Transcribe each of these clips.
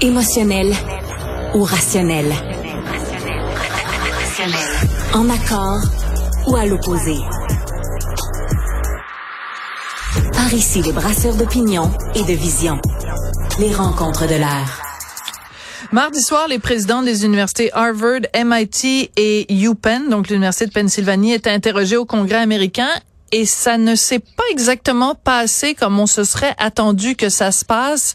Émotionnel ou rationnel? En accord ou à l'opposé? Par ici, les brasseurs d'opinion et de vision. Les rencontres de l'air. Mardi soir, les présidents des universités Harvard, MIT et UPenn, donc l'université de Pennsylvanie, étaient interrogés au Congrès américain et ça ne s'est pas exactement passé comme on se serait attendu que ça se passe.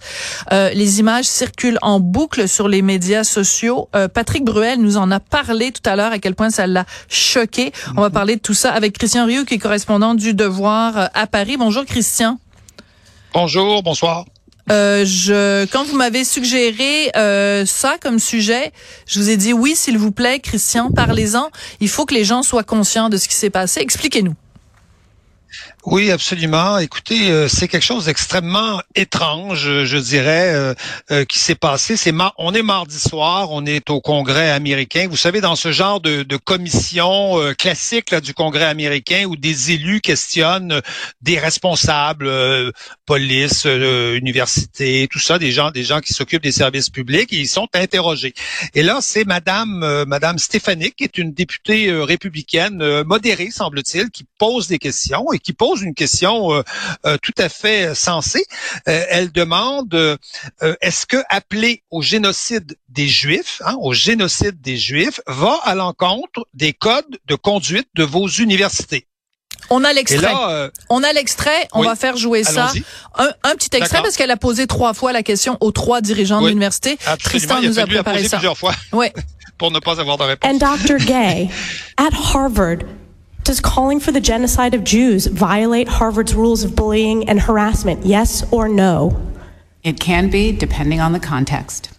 Euh, les images circulent en boucle sur les médias sociaux. Euh, Patrick Bruel nous en a parlé tout à l'heure à quel point ça l'a choqué. On va parler de tout ça avec Christian Rioux qui est correspondant du Devoir euh, à Paris. Bonjour Christian. Bonjour, bonsoir. Euh, je, quand vous m'avez suggéré euh, ça comme sujet, je vous ai dit oui, s'il vous plaît, Christian, parlez-en. Il faut que les gens soient conscients de ce qui s'est passé. Expliquez-nous. Oui, absolument. Écoutez, euh, c'est quelque chose d'extrêmement étrange, je dirais, euh, euh, qui s'est passé. C'est on est mardi soir, on est au Congrès américain. Vous savez, dans ce genre de, de commission classique là, du Congrès américain où des élus questionnent des responsables, police, université, tout ça, des gens, des gens qui s'occupent des services publics, ils sont interrogés. Et là, c'est Madame, Madame Stéphanique, qui est une députée républicaine modérée, semble-t-il, qui pose des questions qui pose une question euh, euh, tout à fait sensée. Euh, elle demande est-ce que appeler au génocide des Juifs, hein, au génocide des Juifs, va à l'encontre des codes de conduite de vos universités? On a l'extrait. on a l'extrait. On va faire jouer ça. Un, un, petit extrait parce qu'elle a posé trois fois la question aux trois dirigeants de l'université. Tristan nous a préparé ça. plusieurs fois. Oui. pour ne pas avoir de réponse. And Dr. Gay, at Harvard, Does calling for the genocide of Jews violate Harvard's rules of bullying and harassment? Yes or no? It can be, depending on the context.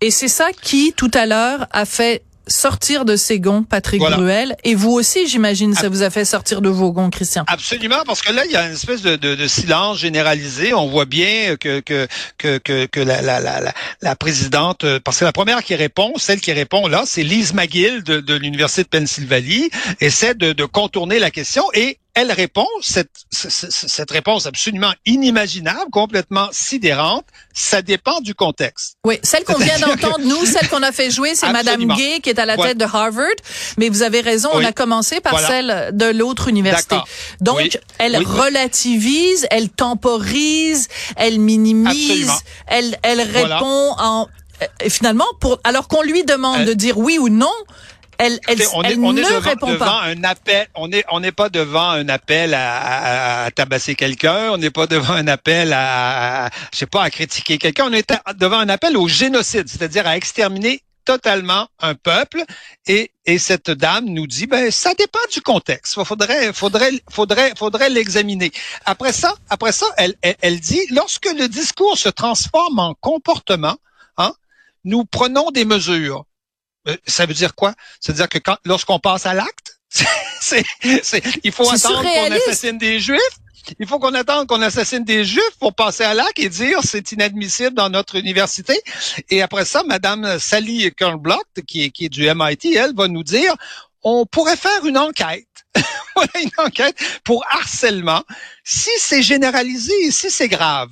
Et c'est ça qui, tout à l'heure, a fait sortir de ses gonds, Patrick Bruel. Et vous aussi, j'imagine, ça vous a fait sortir de vos gonds, Christian. Absolument, parce que là, il y a une espèce de, de, de silence généralisé. On voit bien que que que que, que la, la, la, la, présidente, parce que la première qui répond, celle qui répond là, c'est Lise McGill de, de l'université de Pennsylvanie, essaie de, de contourner la question et elle répond, cette, cette réponse absolument inimaginable, complètement sidérante, ça dépend du contexte. Oui, celle qu'on vient d'entendre, nous, celle qu'on a fait jouer, c'est Madame Gay, qui est à la tête de Harvard. Mais vous avez raison, on a commencé par celle de l'autre université. Donc, elle relativise, elle temporise, elle minimise, elle, elle répond en... Euh, finalement, pour, alors qu'on lui demande de dire oui ou non, elle, elle, on est, on est devant, devant un appel. On n'est on n'est pas devant un appel à, à, tabasser quelqu'un. On n'est pas devant un appel à, je sais pas, à critiquer quelqu'un. On est devant un appel au génocide, c'est-à-dire à exterminer totalement un peuple et, et cette dame nous dit ben ça dépend du contexte faudrait faudrait faudrait faudrait l'examiner après ça après ça elle, elle, elle dit lorsque le discours se transforme en comportement hein, nous prenons des mesures ça veut dire quoi? Ça veut dire que quand, lorsqu'on passe à l'acte, c'est, il faut attendre qu'on assassine des Juifs. Il faut qu'on attende qu'on assassine des Juifs pour passer à l'acte et dire c'est inadmissible dans notre université. Et après ça, Madame Sally Kernblock, qui est, qui est du MIT, elle va nous dire on pourrait faire une enquête. une enquête pour harcèlement si c'est généralisé et si c'est grave.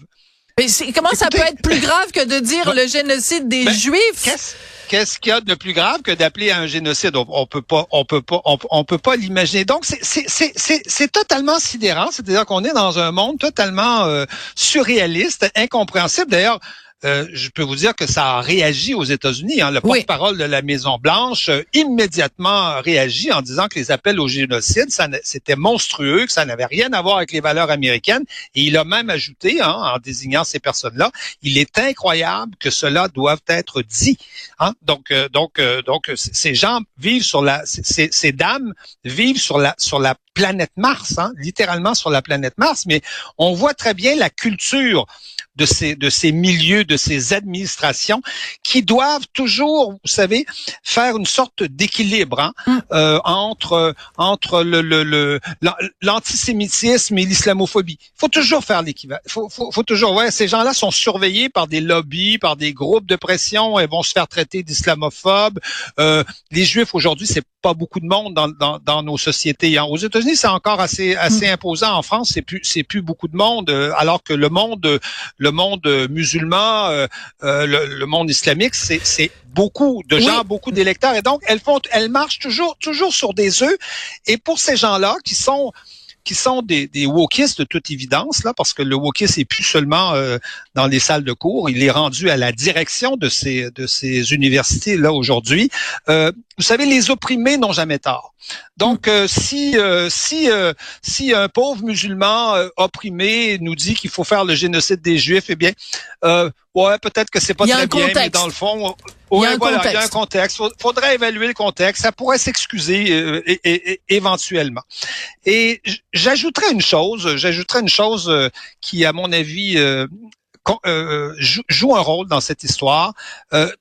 Mais comment ça peut être plus grave que de dire le génocide des ben, Juifs? qu'est-ce qu'il y a de plus grave que d'appeler à un génocide? On, on, peut pas, on peut pas, on, peut pas l'imaginer. Donc c'est totalement sidérant, c'est-à-dire qu'on est dans un monde totalement euh, surréaliste, incompréhensible. D'ailleurs, euh, je peux vous dire que ça a réagi aux États-Unis. Hein. Le porte-parole de la Maison Blanche euh, immédiatement réagi en disant que les appels au génocide, c'était monstrueux, que ça n'avait rien à voir avec les valeurs américaines. Et il a même ajouté, hein, en désignant ces personnes-là, il est incroyable que cela doive être dit. Hein. Donc, euh, donc, donc, ces gens vivent sur la, ces, ces dames vivent sur la, sur la planète Mars, hein, littéralement sur la planète Mars. Mais on voit très bien la culture de ces de ces milieux, de ces administrations qui doivent toujours, vous savez, faire une sorte d'équilibre hein, mm. euh, entre entre le l'antisémitisme le, et l'islamophobie. Il faut toujours faire l'équivalent. Faut, faut, faut toujours. Ouais, ces gens-là sont surveillés par des lobbies, par des groupes de pression et vont se faire traiter d'islamophobes. Euh, les Juifs aujourd'hui, c'est pas beaucoup de monde dans, dans, dans nos sociétés. Hein. Aux États-Unis, c'est encore assez assez mm. imposant. En France, c'est plus c'est plus beaucoup de monde, euh, alors que le monde le monde musulman, euh, euh, le, monde islamique, c'est c'est beaucoup de gens, beaucoup d'électeurs, et donc elles font elles marchent toujours toujours sur des œufs. Et pour ces gens-là qui sont qui sont des, des wokistes de toute évidence, là, parce que le wokisme est plus seulement euh, dans les salles de cours, il est rendu à la direction de ces, de ces universités-là aujourd'hui. Euh, vous savez, les opprimés n'ont jamais tort. Donc, euh, si si si un pauvre musulman opprimé nous dit qu'il faut faire le génocide des Juifs, eh bien, ouais, peut-être que c'est pas très bien, mais dans le fond, il y a un contexte. Il y a un contexte. Faudrait évaluer le contexte. Ça pourrait s'excuser euh, éventuellement. Et j'ajouterais une chose. J'ajouterais une chose euh, qui, à mon avis, euh, joue un rôle dans cette histoire.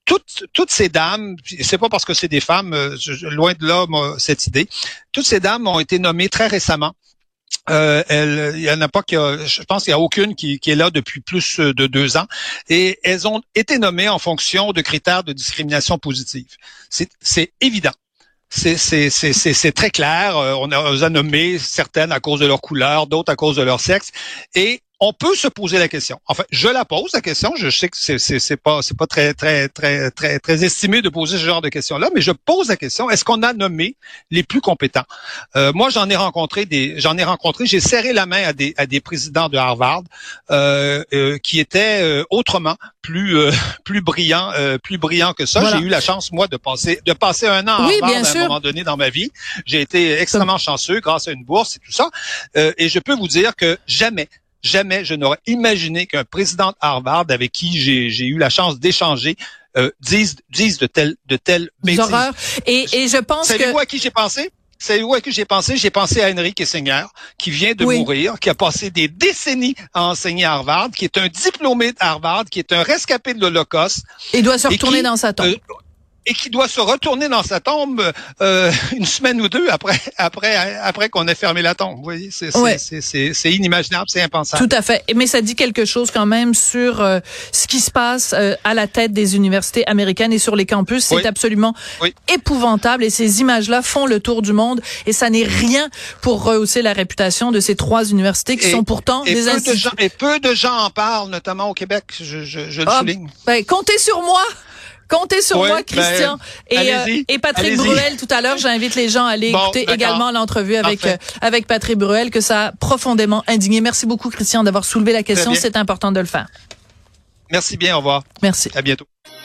toutes, toutes ces dames, c'est pas parce que c'est des femmes, loin de là cette idée. Toutes ces dames ont été nommées très récemment euh, elle, il y en a pas qui je pense qu'il y a aucune qui, est là depuis plus de deux ans et elles ont été nommées en fonction de critères de discrimination positive. C'est évident. C'est très clair. Euh, on, a, on a nommé certaines à cause de leur couleur, d'autres à cause de leur sexe. Et on peut se poser la question. Enfin, je la pose la question. Je sais que c'est c'est pas c'est pas très très très très très estimé de poser ce genre de questions là, mais je pose la question est-ce qu'on a nommé les plus compétents? Euh, Moi, j'en ai rencontré des j'en ai rencontré. J'ai serré la main à des à des présidents de Harvard euh, euh, qui étaient euh, autrement plus euh, plus brillants plus brillants que ça. J'ai eu la chance moi de passer de passer un an à Harvard à un moment donné dans ma vie. J'ai été extrêmement chanceux grâce à une bourse et tout ça. et je peux vous dire que jamais jamais je n'aurais imaginé qu'un président de Harvard avec qui j'ai eu la chance d'échanger euh, dise, dise de telles de telles bêtises. Et, et je pense Savez-vous que... à qui j'ai pensé? Savez-vous à qui j'ai pensé? J'ai pensé à Henry Kissinger, qui vient de mourir, qui a passé des décennies à enseigner à Harvard, qui est un diplômé de Harvard, qui est un rescapé de l'Holocauste. Il doit se retourner dans sa tombe. Euh, et qui doit se retourner dans sa tombe euh, une semaine ou deux après après après qu'on ait fermé la tombe. Vous voyez, c'est c'est inimaginable, c'est impensable. Tout à fait. Mais ça dit quelque chose quand même sur euh, ce qui se passe euh, à la tête des universités américaines et sur les campus. C'est absolument épouvantable et ces images-là font le tour du monde et ça n'est rien pour rehausser la réputation de ces trois universités qui sont pourtant des peu de gens, Et peu de gens en parlent, notamment au Québec. Je, je, je le ah, souligne. Ben, comptez sur moi. Comptez sur moi, ben, Christian. et, euh, et Patrick Bruel, tout à l'heure, j'invite les gens à aller écouter également l'entrevue avec euh, avec Patrick Bruel, que ça a profondément indigné. Merci beaucoup, Christian, d'avoir soulevé la question. C'est important de le faire. Merci bien. Au revoir. Merci. À bientôt.